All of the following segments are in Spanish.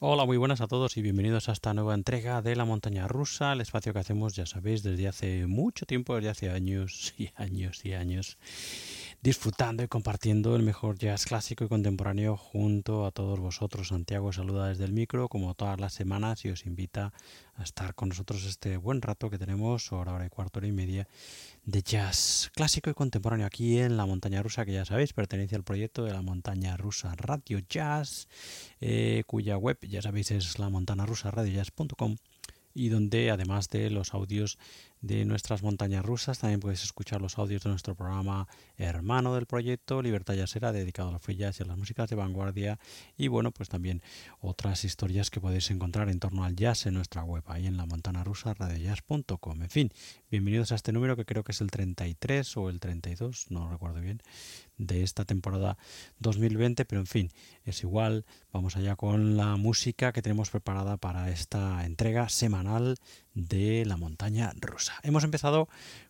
Hola, muy buenas a todos y bienvenidos a esta nueva entrega de La Montaña Rusa, el espacio que hacemos, ya sabéis, desde hace mucho tiempo, desde hace años y años y años, disfrutando y compartiendo el mejor jazz clásico y contemporáneo junto a todos vosotros. Santiago saluda desde el micro, como todas las semanas, y os invita a estar con nosotros este buen rato que tenemos, hora, hora y cuarto, hora y media, de jazz clásico y contemporáneo aquí en La Montaña Rusa, que ya sabéis, pertenece al proyecto de La Montaña Rusa Radio Jazz, eh, cuya web ya sabéis es la montana rusa radiojazz.com y donde además de los audios de nuestras montañas rusas también puedes escuchar los audios de nuestro programa hermano del proyecto Libertad Jazzera dedicado a los free jazz y a las músicas de vanguardia y bueno pues también otras historias que podéis encontrar en torno al jazz en nuestra web ahí en la montana rusa radiojazz.com en fin bienvenidos a este número que creo que es el 33 o el 32 no recuerdo bien de esta temporada 2020, pero en fin, es igual. Vamos allá con la música que tenemos preparada para esta entrega semanal de la montaña rusa. Hemos empezado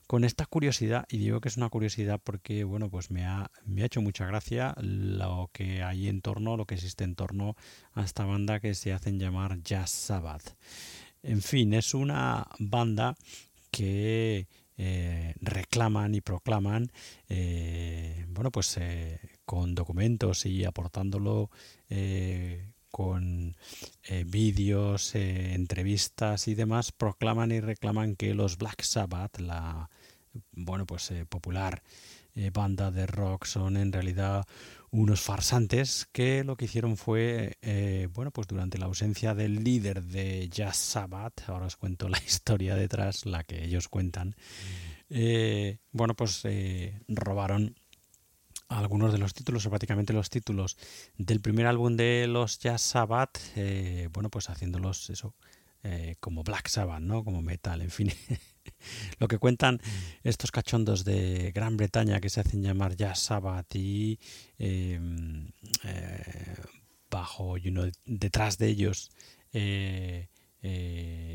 con esta curiosidad, y digo que es una curiosidad porque, bueno, pues me ha, me ha hecho mucha gracia lo que hay en torno, lo que existe en torno a esta banda que se hacen llamar Jazz Sabbath. En fin, es una banda que eh, reclaman y proclaman, eh, bueno, pues eh, con documentos y aportándolo con vídeos, entrevistas y demás, proclaman y reclaman que los Black Sabbath, la, bueno, pues popular banda de rock, son en realidad unos farsantes que lo que hicieron fue, bueno, pues durante la ausencia del líder de Jazz Sabbath, ahora os cuento la historia detrás, la que ellos cuentan, eh, bueno, pues eh, robaron algunos de los títulos, o prácticamente los títulos del primer álbum de los Jazz Sabbath, eh, bueno, pues haciéndolos eso, como Black Sabbath, ¿no? Como metal, en fin. lo que cuentan estos cachondos de Gran Bretaña que se hacen llamar Jazz Sabbath y em, bajo, you know, detrás de ellos eh,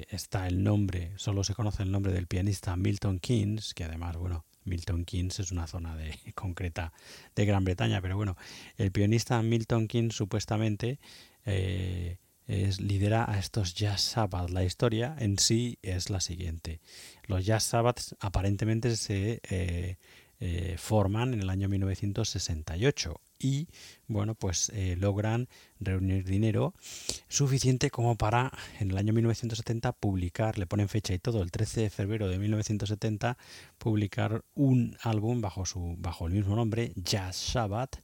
está el nombre, solo se conoce el nombre del pianista Milton Keynes, que además, bueno, Milton Keynes es una zona de, concreta de Gran Bretaña, pero bueno, el pianista Milton Keynes supuestamente eh, es, lidera a estos Jazz Sabbath. La historia en sí es la siguiente. Los Jazz Sabbaths aparentemente se eh, forman en el año 1968 y bueno pues eh, logran reunir dinero suficiente como para en el año 1970 publicar le ponen fecha y todo el 13 de febrero de 1970 publicar un álbum bajo su bajo el mismo nombre Jazz Sabbath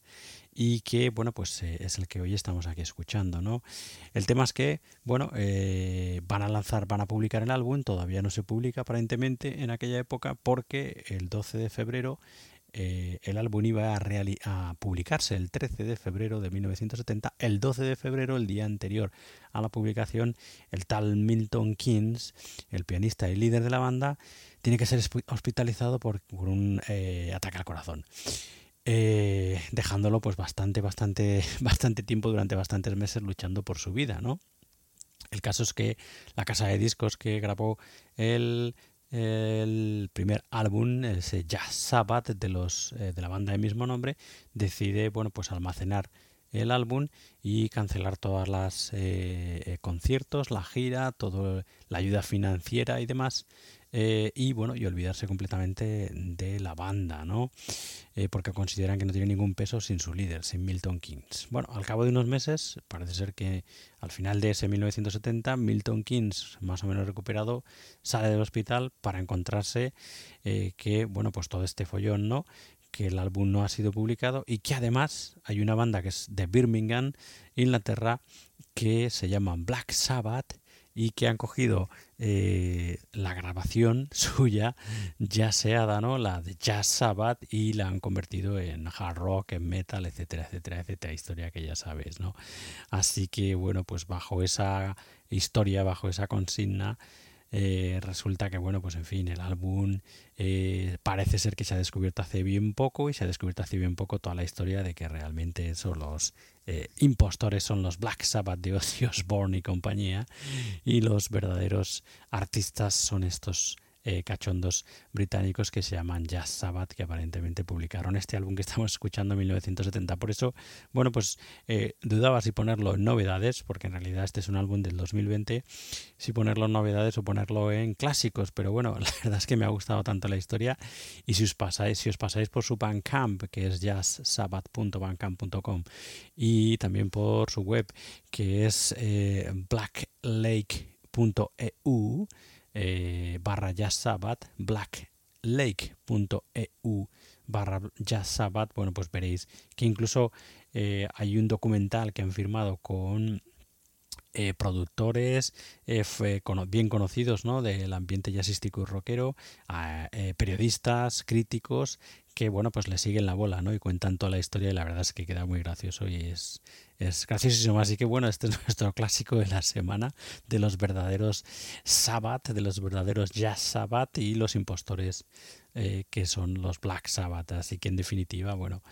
y que bueno pues eh, es el que hoy estamos aquí escuchando no el tema es que bueno eh, van a lanzar van a publicar el álbum todavía no se publica aparentemente en aquella época porque el 12 de febrero eh, el álbum iba a, publicarse el 13 de febrero de 1970. El 12 de febrero, el día anterior a la publicación, el tal Milton Keynes, el pianista y líder de la banda, tiene que ser hospitalizado por, un ataque al corazón. Eh, dejándolo pues bastante, bastante, bastante tiempo durante bastantes meses luchando por su vida, ¿no? El caso es que la casa de discos que grabó el el primer álbum, ese Jazz Sabbath de los eh, de la banda de mismo nombre, decide bueno pues almacenar el álbum y cancelar todas las eh, eh, conciertos, la gira, toda la ayuda financiera y demás eh, y bueno, y olvidarse completamente de la banda, ¿no? Eh, porque consideran que no tiene ningún peso sin su líder, sin Milton Keynes. Bueno, al cabo de unos meses, parece ser que al final de ese 1970, Milton Keynes, más o menos recuperado, sale del hospital para encontrarse eh, que, bueno, pues todo este follón, ¿no? que el álbum no ha sido publicado y que además hay una banda que es de Birmingham, Inglaterra, que se llama Black Sabbath y que han cogido eh, la grabación suya ya sea ¿no? la de Jazz Sabbath, y la han convertido en hard rock, en metal, etcétera, etcétera, etcétera, historia que ya sabes, ¿no? Así que bueno, pues bajo esa historia, bajo esa consigna, eh, resulta que, bueno, pues en fin, el álbum eh, parece ser que se ha descubierto hace bien poco y se ha descubierto hace bien poco toda la historia de que realmente son los eh, impostores, son los Black Sabbath de Ozzy Osbourne y compañía y los verdaderos artistas son estos eh, cachondos británicos que se llaman Jazz Sabbath, que aparentemente publicaron este álbum que estamos escuchando en 1970. Por eso, bueno, pues eh, dudaba si ponerlo en novedades, porque en realidad este es un álbum del 2020, si ponerlo en novedades o ponerlo en clásicos, pero bueno, la verdad es que me ha gustado tanto la historia y si os pasáis, si os pasáis por su Bandcamp, que es jazzsabbath.bandcamp.com y también por su web, que es eh, blacklake.eu, eh, barra Jazz Sabbath, blacklake.eu barra Jazz Sabbath, bueno, pues veréis que incluso eh, hay un documental que han firmado con eh, productores eh, bien conocidos ¿no? del ambiente jazzístico y rockero, periodistas, críticos, que bueno, pues le siguen la bola ¿no? y cuentan toda la historia y la verdad es que queda muy gracioso y es, es graciosísimo. Así que bueno, este es nuestro clásico de la semana de los verdaderos Sabbath, de los verdaderos Jazz Sabbath y los impostores que son los Black Sabbath. Así que en definitiva, bueno,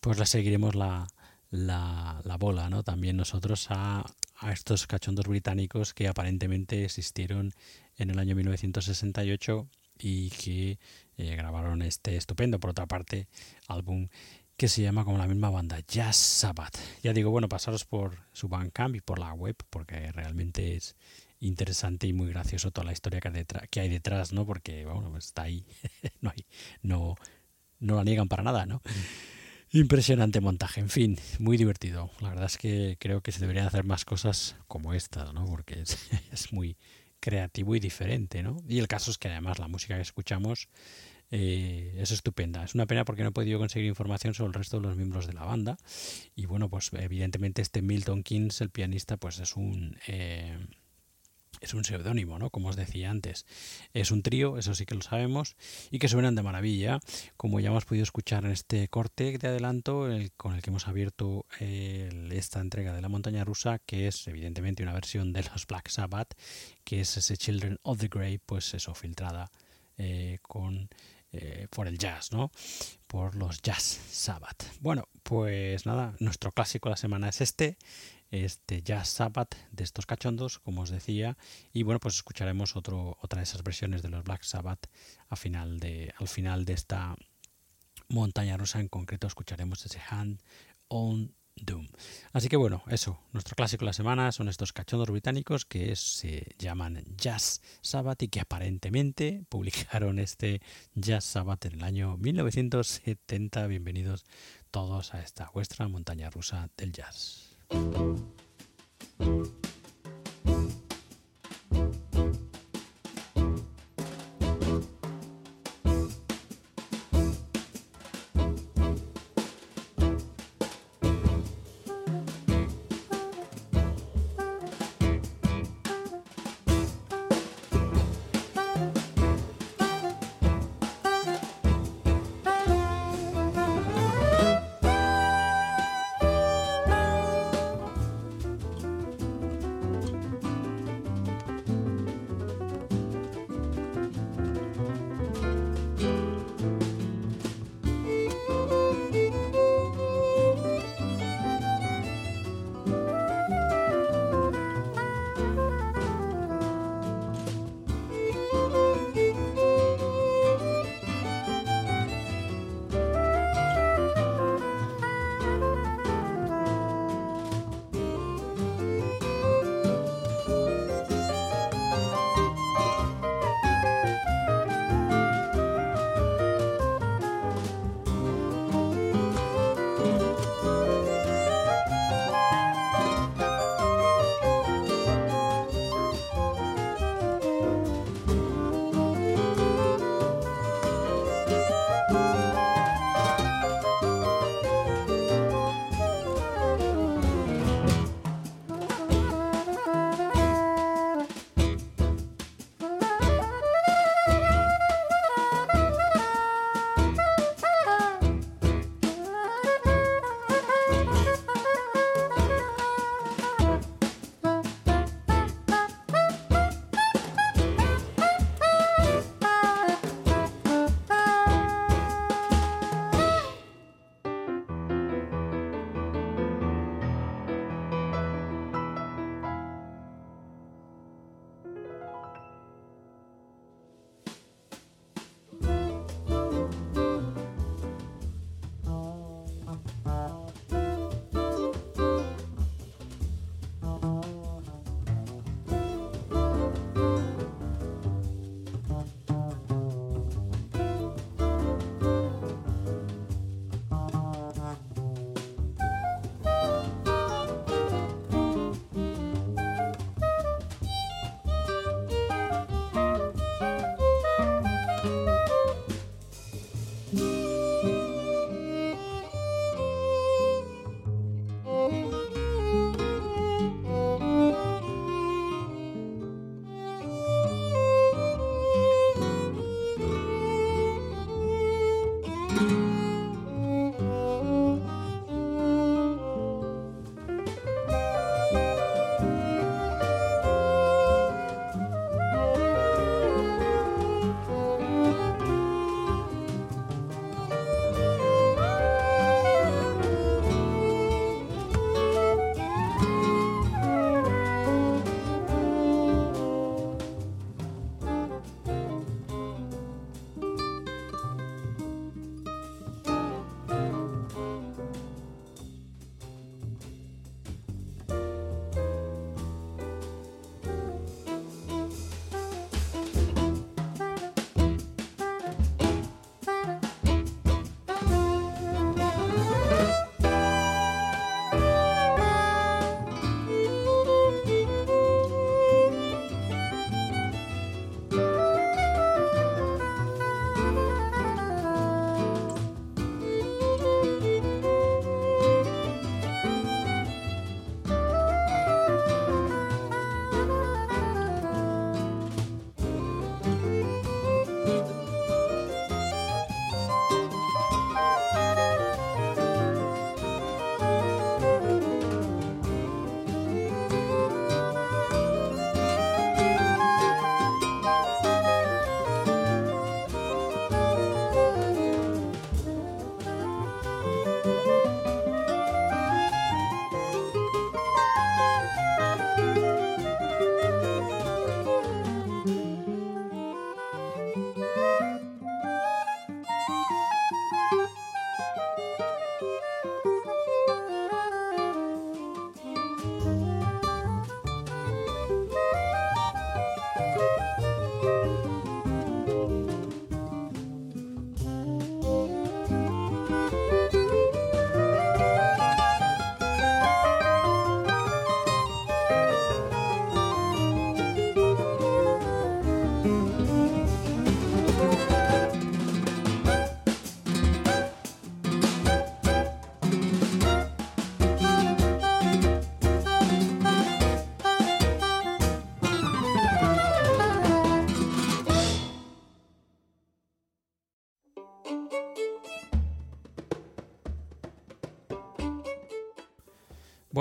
pues le seguiremos la, la, la bola, ¿no? También nosotros a, a estos cachondos británicos que aparentemente existieron en el año 1968 y que eh, grabaron este estupendo, por otra parte, álbum que se llama como la misma banda, Jazz Sabbath. Ya digo, bueno, pasaros por su Bandcamp y por la web, porque realmente es interesante y muy gracioso toda la historia que hay detrás, que hay detrás ¿no? Porque, bueno, pues está ahí, no, hay, no, no la niegan para nada, ¿no? Mm. Impresionante montaje, en fin, muy divertido. La verdad es que creo que se deberían hacer más cosas como estas, ¿no? Porque es, muy creativo y diferente, ¿no? Y el caso es que además la música que escuchamos eh, es estupenda. Es una pena porque no he podido conseguir información sobre el resto de los miembros de la banda. Y bueno, pues evidentemente este Milton Keynes, el pianista, pues es un... Eh, es un seudónimo, ¿no? Como os decía antes. Es un trío, eso sí que lo sabemos, y que suenan de maravilla, como ya hemos podido escuchar en este corte de adelanto con el que hemos abierto esta entrega de la montaña rusa, que es evidentemente una versión de los Black Sabbath, que es ese Children of the Grave, pues eso, filtrada eh, con eh, por el jazz, ¿no? Por los Jazz Sabbath. Bueno, pues nada, nuestro clásico de la semana es este este Jazz Sabbath de estos cachondos, como os decía, y bueno, pues escucharemos otro, otra de esas versiones de los Black Sabbath final de, al final de esta montaña rusa, en concreto escucharemos ese Hand on Así que bueno, eso, nuestro clásico de la semana son estos cachondos británicos que se llaman Jazz Sabbath y que aparentemente publicaron este Jazz Sabbath en el año 1970. Bienvenidos todos a esta vuestra montaña rusa del jazz.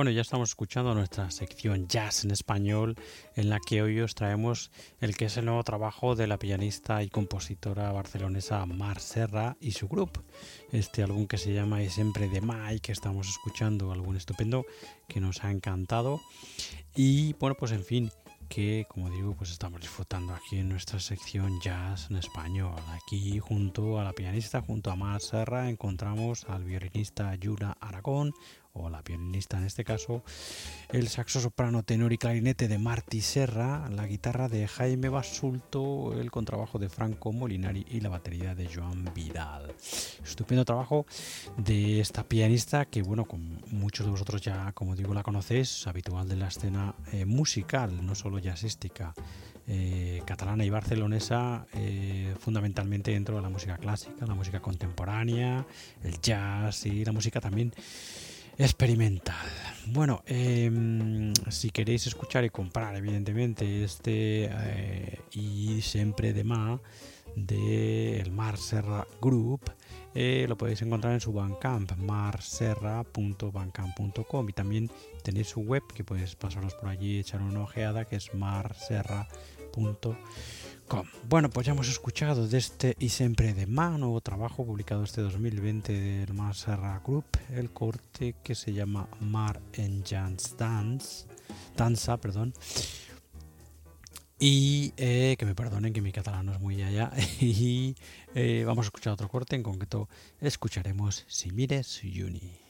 Bueno, ya estamos escuchando nuestra sección Jazz en español, en la que hoy os traemos el que es el nuevo trabajo de la pianista y compositora barcelonesa Mar Serra y su grupo. Este álbum que se llama Es siempre de Mai, que estamos escuchando, álbum estupendo que nos ha encantado. Y bueno, pues en fin, que como digo pues estamos disfrutando aquí en nuestra sección jazz en español aquí junto a la pianista junto a Mar Serra encontramos al violinista Yura Aragón o la violinista en este caso, el saxo soprano, tenor y clarinete de Marty Serra, la guitarra de Jaime Basulto, el contrabajo de Franco Molinari y la batería de Joan Vidal. Estupendo trabajo de esta pianista que, bueno, con muchos de vosotros ya, como digo, la conocéis, habitual de la escena eh, musical, no solo jazzística. Eh, catalana y barcelonesa, eh, fundamentalmente dentro de la música clásica, la música contemporánea, el jazz y la música también experimental. Bueno, em, si queréis escuchar y comprar, evidentemente, este eh, y siempre de más de el Mar Serra Group, eh, lo podéis encontrar en su Bandcamp, marserra.bandcamp.com y también tenéis su web que podéis pasaros por allí echar una ojeada que es marserra.com. Bueno, pues ya hemos escuchado de este y siempre de más nuevo trabajo publicado este 2020 del Serra Group, el corte que se llama Mar en Jans Dance, Danza, perdón. Y eh, que me perdonen que mi catalán no es muy allá. Y eh, vamos a escuchar otro corte, en concreto escucharemos Si mires Juni.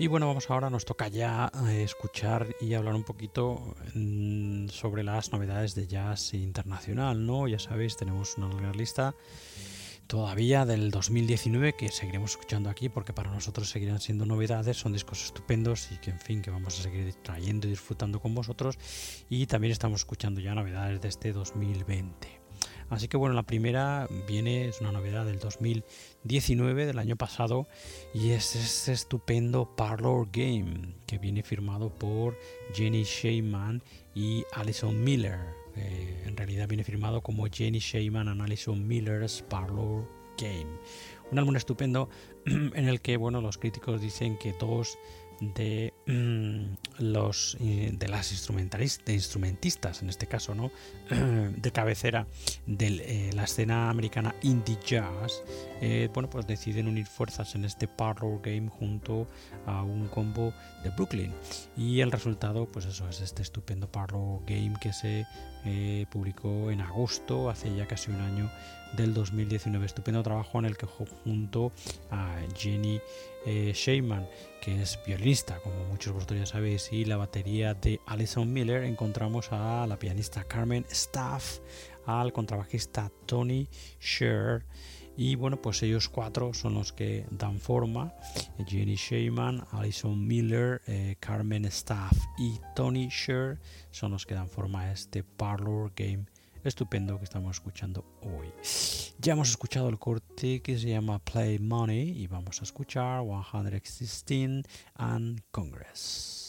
Y bueno, vamos ahora, nos toca ya eh, escuchar y hablar un poquito mm, sobre las novedades de jazz internacional, ¿no? Ya sabéis, tenemos una larga lista todavía del 2019 que seguiremos escuchando aquí porque para nosotros seguirán siendo novedades, son discos estupendos y que en fin que vamos a seguir trayendo y disfrutando con vosotros y también estamos escuchando ya novedades de este 2020. Así que bueno, la primera viene, es una novedad del 2019, del año pasado, y es este estupendo Parlor Game, que viene firmado por Jenny Sheyman y Alison Miller. Eh, en realidad viene firmado como Jenny Sheyman and Alison Miller's Parlor Game. Un álbum estupendo en el que bueno, los críticos dicen que dos de mm, los eh, de las instrumentalistas, instrumentistas en este caso no de cabecera de eh, la escena americana indie jazz eh, bueno pues deciden unir fuerzas en este parlor game junto a un combo de Brooklyn. Y el resultado pues eso es este estupendo parlor game que se publicó en agosto hace ya casi un año del 2019 estupendo trabajo en el que junto a Jenny eh, Sheyman, que es violinista, como muchos de vosotros ya sabéis, y la batería de Alison Miller, encontramos a la pianista Carmen Staff, al contrabajista Tony Sher, y bueno, pues ellos cuatro son los que dan forma, Jenny Sheyman, Alison Miller, eh, Carmen Staff y Tony Sher son los que dan forma a este Parlor Game estupendo que estamos escuchando hoy. Ya hemos escuchado el corte que se llama Play Money y vamos a escuchar 116 and Congress.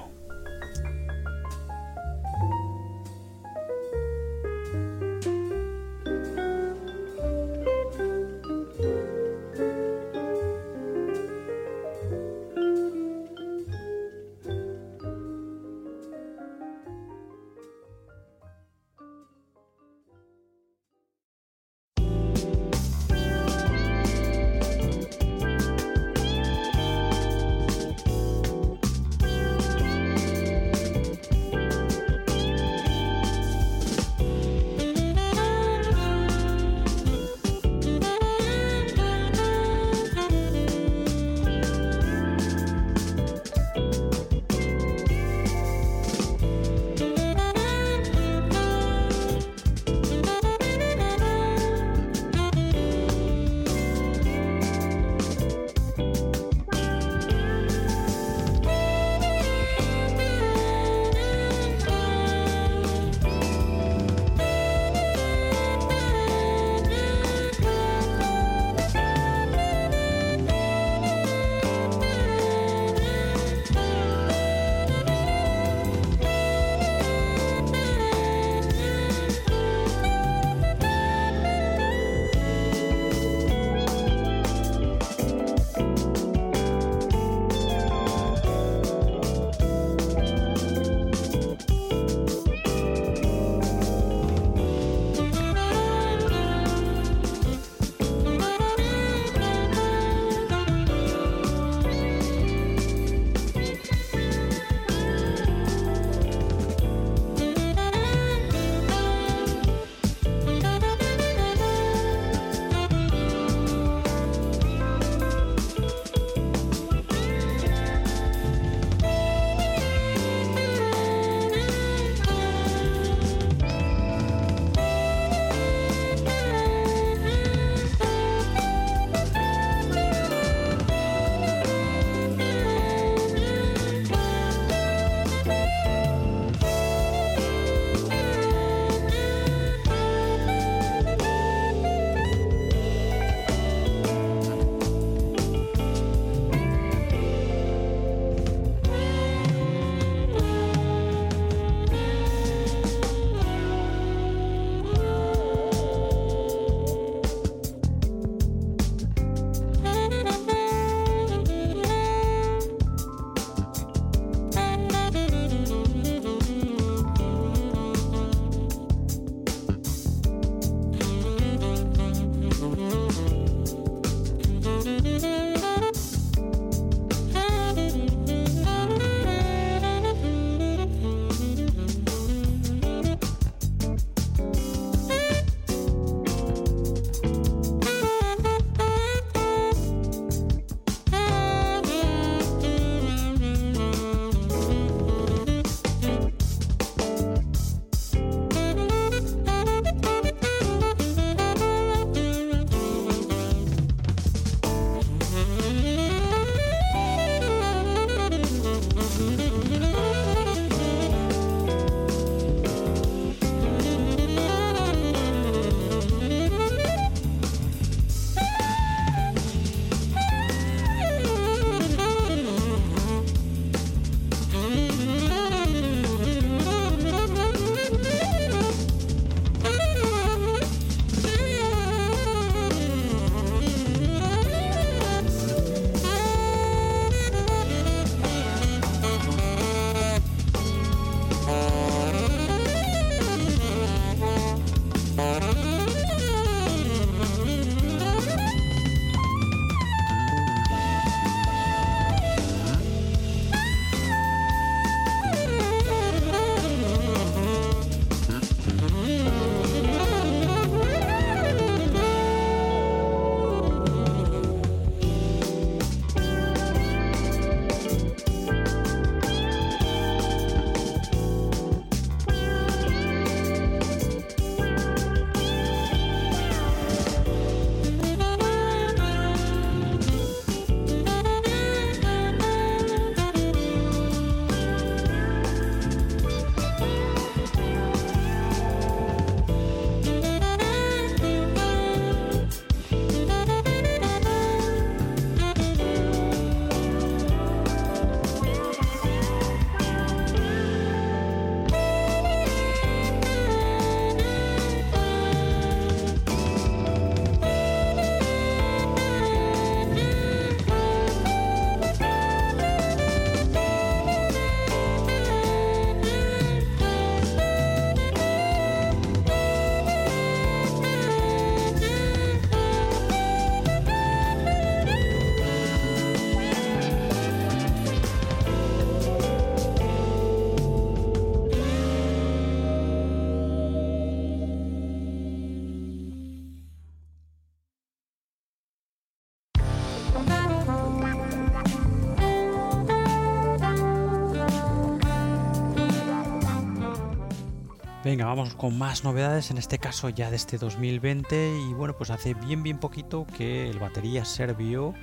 Venga, vamos con más novedades, en este caso ya de este 2020 y bueno, pues hace bien bien poquito que el batería serbio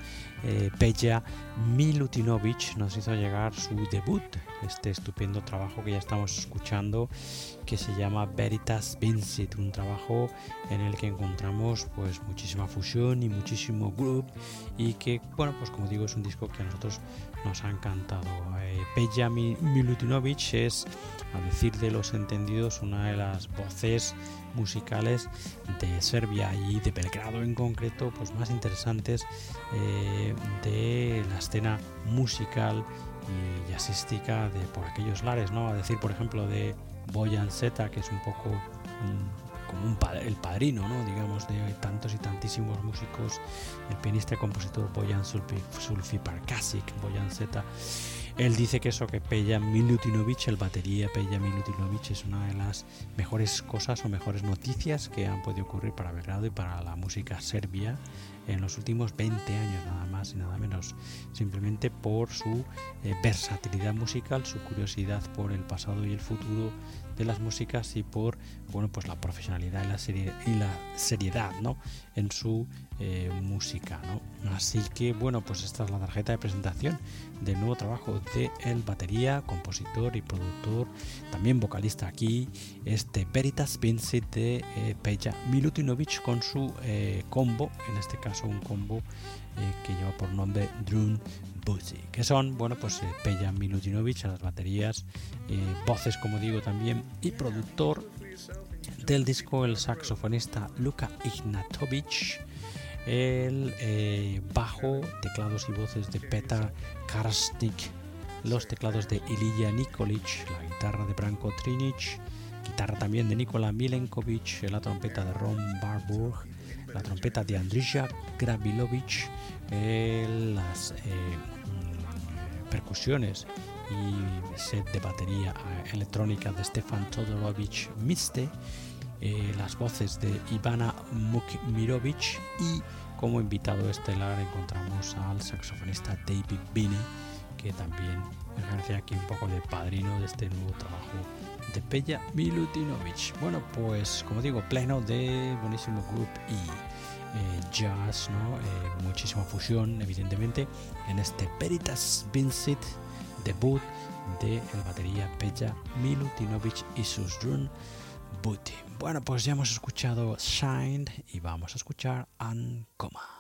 eh, Peja Milutinovic nos hizo llegar su debut, este estupendo trabajo que ya estamos escuchando que se llama Veritas Vincit, un trabajo en el que encontramos pues muchísima fusión y muchísimo groove y que bueno, pues como digo es un disco que a nosotros nos ha encantado. Eh, Peja Milutinovic es a decir de los entendidos, una de las voces musicales de Serbia y de Belgrado en concreto, pues más interesantes eh, de la escena musical y jazzística de por aquellos lares, ¿no? A decir, por ejemplo, de Boyan Zeta, que es un poco como el padrino, ¿no? digamos, de tantos y tantísimos músicos, el pianista y compositor Boyan Sulfi, Sulfi Parkasic, Boyan Zeta él dice que eso, que Peja Milutinovic, el batería Peja Milutinovic, es una de las mejores cosas o mejores noticias que han podido ocurrir para Belgrado y para la música serbia en los últimos 20 años, nada más y nada menos. Simplemente por su eh, versatilidad musical, su curiosidad por el pasado y el futuro de las músicas y por bueno pues la profesionalidad y la, seriedad ¿no? en su eh, música ¿no? así que bueno pues esta es la tarjeta de presentación del nuevo trabajo de el batería compositor y productor también vocalista aquí este Veritas Vincent de eh, Peja Milutinovic con su eh, combo en este caso un combo que lleva por nombre Drone que son, bueno, pues eh, Peja Milutinovic a las baterías, eh, voces, como digo, también, y productor del disco, el saxofonista Luka Ignatovic, el eh, bajo, teclados y voces de Petar Karasnik, los teclados de Ilija Nikolic, la guitarra de Branko Trinic, guitarra también de Nikola Milenkovic, la trompeta de Ron Barburg, la trompeta de Andrija Grabilovic, las percusiones y set de batería electrónica de Stefan Todorovich Miste, eh, las voces de Ivana Mukmirovic y como invitado estelar encontramos al saxofonista David Bine, que también ejerce aquí un poco de padrino de este nuevo trabajo de Peja Milutinovic. Bueno, pues como digo, pleno de buenísimo group y eh, jazz, ¿no? Eh, muchísima fusión, evidentemente, en este Veritas Vincit debut de el batería Peja Milutinovic y sus Run Booty. Bueno, pues ya hemos escuchado Shine y vamos a escuchar Ancoma.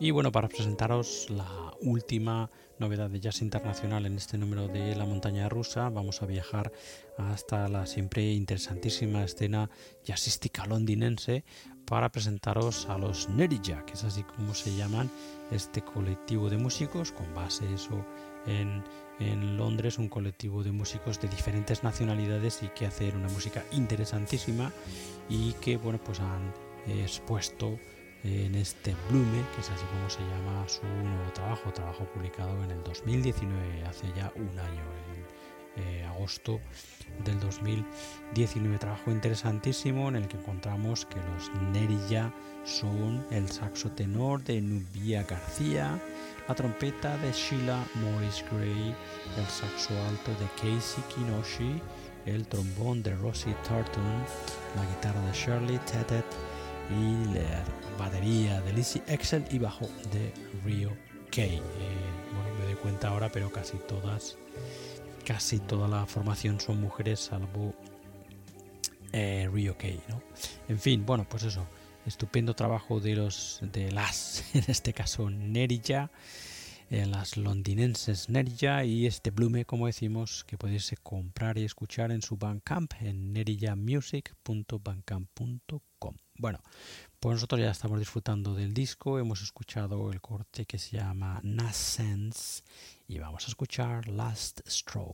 Y bueno, para presentaros la última novedad de jazz internacional en este número de La Montaña Rusa, vamos a viajar hasta la siempre interesantísima escena jazzística londinense para presentaros a los Nerija, que es así como se llaman este colectivo de músicos con base eso en, en Londres, un colectivo de músicos de diferentes nacionalidades y que hacen una música interesantísima y que bueno pues han expuesto en este Blume, que es así como se llama su nuevo trabajo, trabajo publicado en el 2019, hace ya un año, en eh, agosto del 2019. Trabajo interesantísimo en el que encontramos que los Nerilla son el saxo tenor de Nubia García, la trompeta de Sheila Morris Gray, el saxo alto de Casey Kinoshi, el trombón de Rosie Tarton, la guitarra de Shirley Tetet y la batería de Lizzie Excel y bajo de Rio K. Eh, bueno, me doy cuenta ahora, pero casi todas, casi toda la formación son mujeres, salvo eh, Rio K. ¿no? En fin, bueno, pues eso, estupendo trabajo de los de las, en este caso Nerija, eh, las londinenses Nerija y este Blume, como decimos, que podéis comprar y escuchar en su Bandcamp en Bueno, pues nosotros ya estamos disfrutando del disco, hemos escuchado el corte que se llama Nascence y vamos a escuchar Last Straw.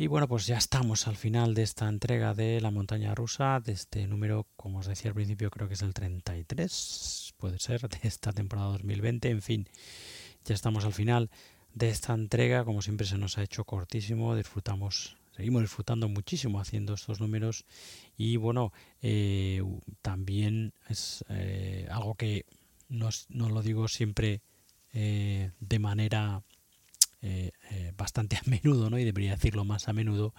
Y bueno, pues ya estamos al final de esta entrega de la montaña rusa, de este número, como os decía al principio, creo que es el 33, puede ser, de esta temporada 2020. En fin, ya estamos al final de esta entrega, como siempre se nos ha hecho cortísimo, disfrutamos, seguimos disfrutando muchísimo haciendo estos números y bueno, eh, también es eh, algo que no, lo digo siempre eh, de manera eh, eh, bastante a menudo, ¿no? Y debería decirlo más a menudo,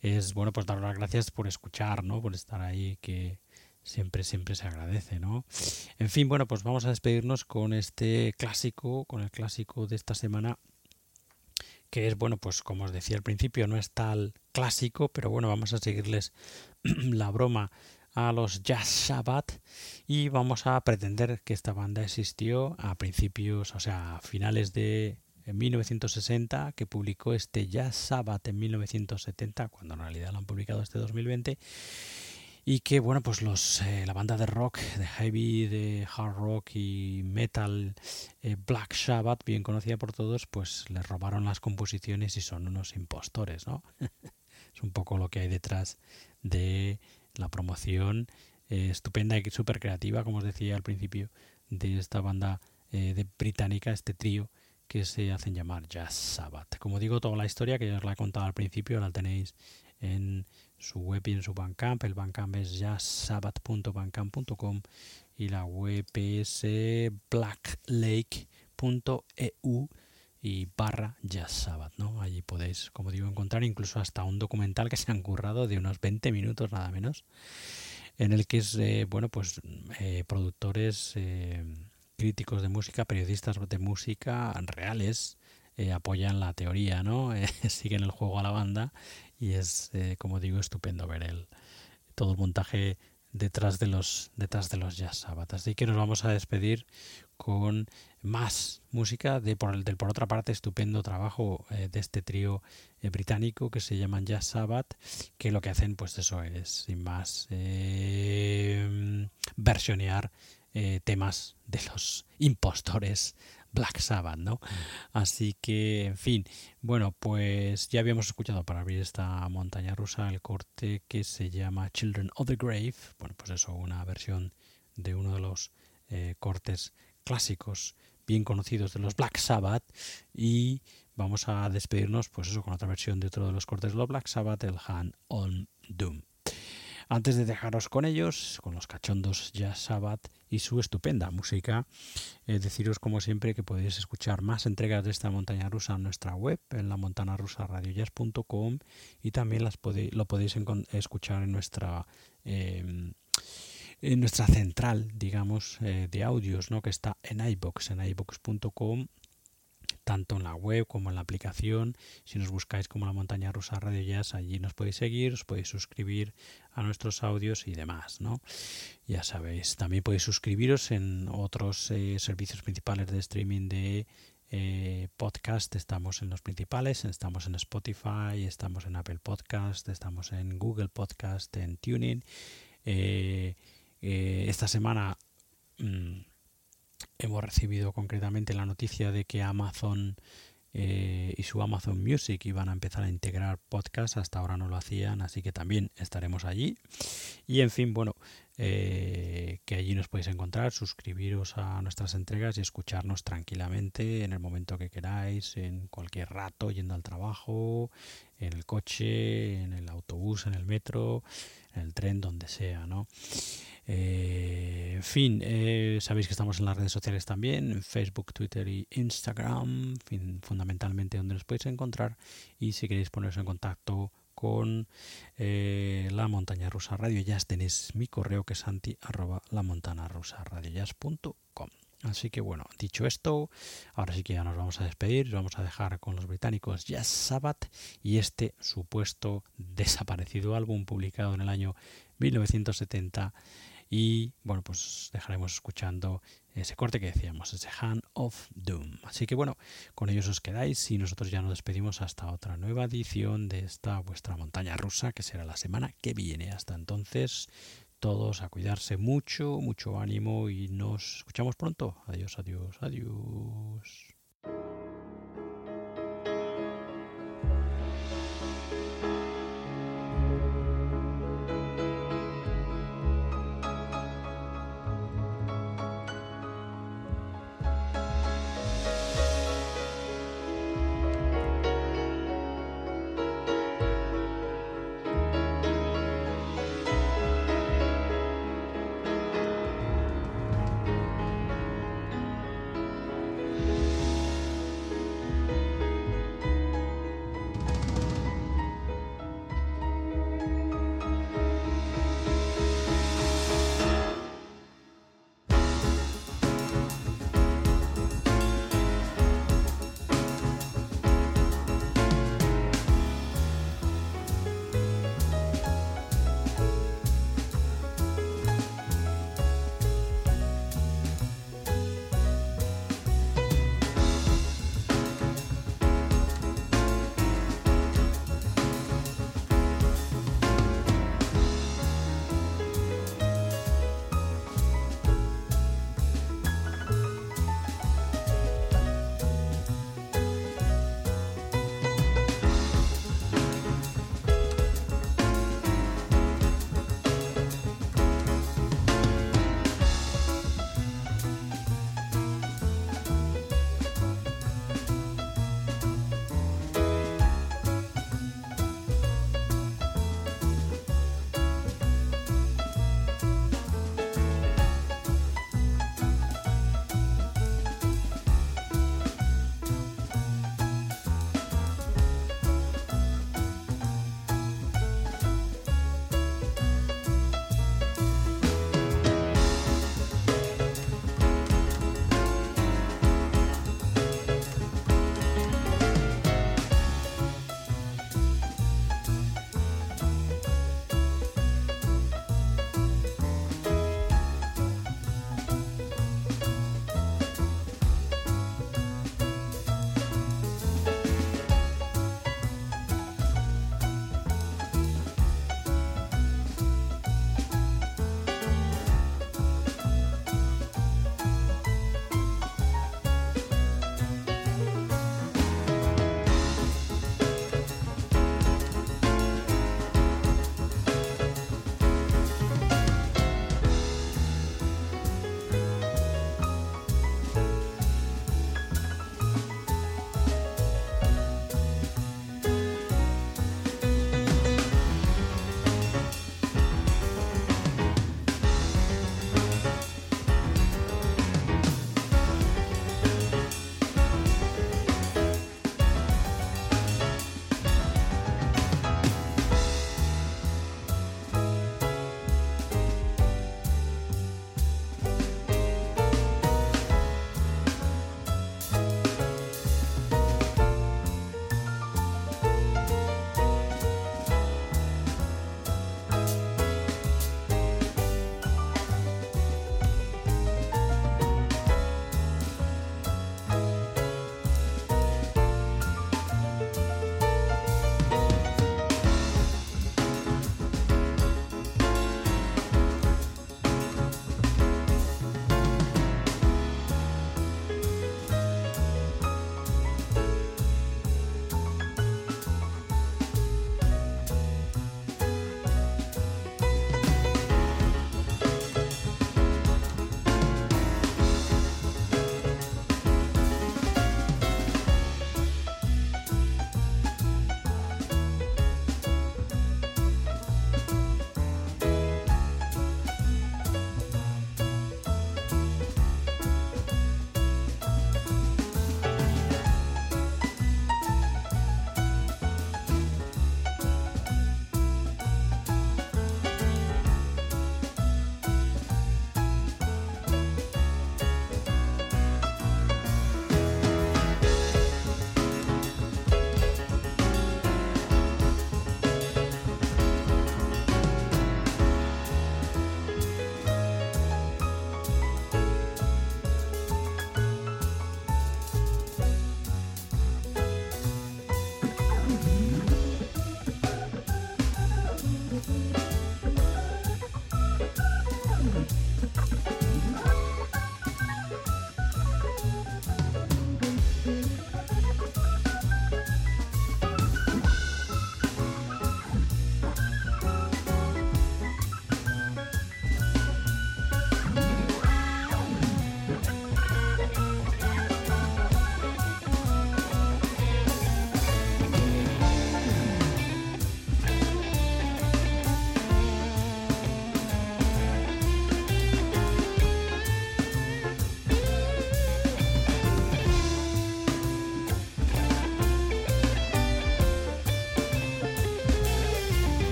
es bueno pues dar las gracias por escuchar, ¿no? Por estar ahí que siempre, siempre se agradece, ¿no? En fin, bueno, pues vamos a despedirnos con este clásico, con el clásico de esta semana, que es, bueno, pues como os decía al principio, no es tal clásico, pero bueno, vamos a seguirles la broma a los Jazz Sabbath y vamos a pretender que esta banda existió a principios, o sea, a finales de en 1960, que publicó este Jazz Sabbath en 1970, cuando en realidad lo han publicado este 2020, y que bueno, pues los eh, la banda de rock, de heavy, de hard rock y metal, eh, Black Sabbath, bien conocida por todos, pues les robaron las composiciones y son unos impostores, ¿no? es un poco lo que hay detrás de la promoción eh, estupenda y súper creativa, como os decía al principio, de esta banda de británica, este trío que se hacen llamar Jazz Sabbath. Como digo, toda la historia que ya os la he contado al principio la tenéis en su web y en su Bandcamp. El Bandcamp es jazzsabbath.bandcamp.com y la web es blacklake.eu y barra Jazz Sabbath, ¿no? Allí podéis, como digo, encontrar incluso hasta un documental que se han currado de unos 20 minutos nada menos, en el que es, eh, bueno, pues eh, productores... Eh, críticos de música, periodistas de música reales eh, apoyan la teoría, ¿no? Eh, siguen el juego a la banda y es, eh, como digo, estupendo ver el, todo el montaje detrás de los detrás de los jazz Sabbath. Así que nos vamos a despedir con más música de por, del por otra parte estupendo trabajo de este trío británico que se llaman Jazz Sabbath, que lo que hacen pues eso es sin más versionear eh, temas de los impostores Black Sabbath, ¿no? Así que, en fin, bueno, pues ya habíamos escuchado para abrir esta montaña rusa el corte que se llama Children of the Grave, bueno, pues eso, una versión de uno de los eh, cortes clásicos bien conocidos de los Black Sabbath y vamos a despedirnos, pues eso, con otra versión de otro de los cortes de los Black Sabbath, el Hand on Doom. Antes de dejaros con ellos, con los cachondos Jazz Sabbath y su estupenda música, eh, deciros como siempre que podéis escuchar más entregas de esta montaña rusa en nuestra web, en la montana rusa radiojazz.com y también las lo podéis escuchar en nuestra em, en nuestra central, digamos, eh, de audios, ¿no? que está en iBox, en iBox.com tanto en la web como en la aplicación. Si nos buscáis como la montaña rusa Radio Jazz, allí nos podéis seguir, os podéis suscribir a nuestros audios y demás, ¿no? Ya sabéis, también podéis suscribiros en otros eh, servicios principales de streaming de eh, podcast. Estamos en los principales, estamos en Spotify, estamos en Apple Podcast, estamos en Google Podcast, en Tuning. Eh, esta semana mm, hemos recibido concretamente la noticia de que Amazon eh, y su Amazon Music iban a empezar a integrar podcast, hasta ahora no lo hacían, así que también estaremos allí. Y en fin, bueno, eh, que allí nos podéis encontrar, suscribiros a nuestras entregas y escucharnos tranquilamente en el momento que queráis, en cualquier rato, yendo al trabajo, en el coche, en el autobús, en el metro, en el tren, donde sea, ¿no? Eh, en fin, eh, sabéis que estamos en las redes sociales también, en Facebook, Twitter y Instagram, fundamentalmente donde nos podéis encontrar. Y si queréis poneros en contacto con eh, la montaña rusa radio. Jazz tenéis mi correo que es santi arroba la montana rusa radio Así que bueno, dicho esto, ahora sí que ya nos vamos a despedir, vamos a dejar con los británicos Jazz Sabbath y este supuesto desaparecido álbum publicado en el año 1970 y bueno, pues dejaremos escuchando ese corte que decíamos, ese Hand of Doom. Así que bueno, con ellos os quedáis y nosotros ya nos despedimos hasta otra nueva edición de esta vuestra montaña rusa que será la semana que viene. Hasta entonces, todos a cuidarse mucho, mucho ánimo y nos escuchamos pronto. Adiós, adiós, adiós.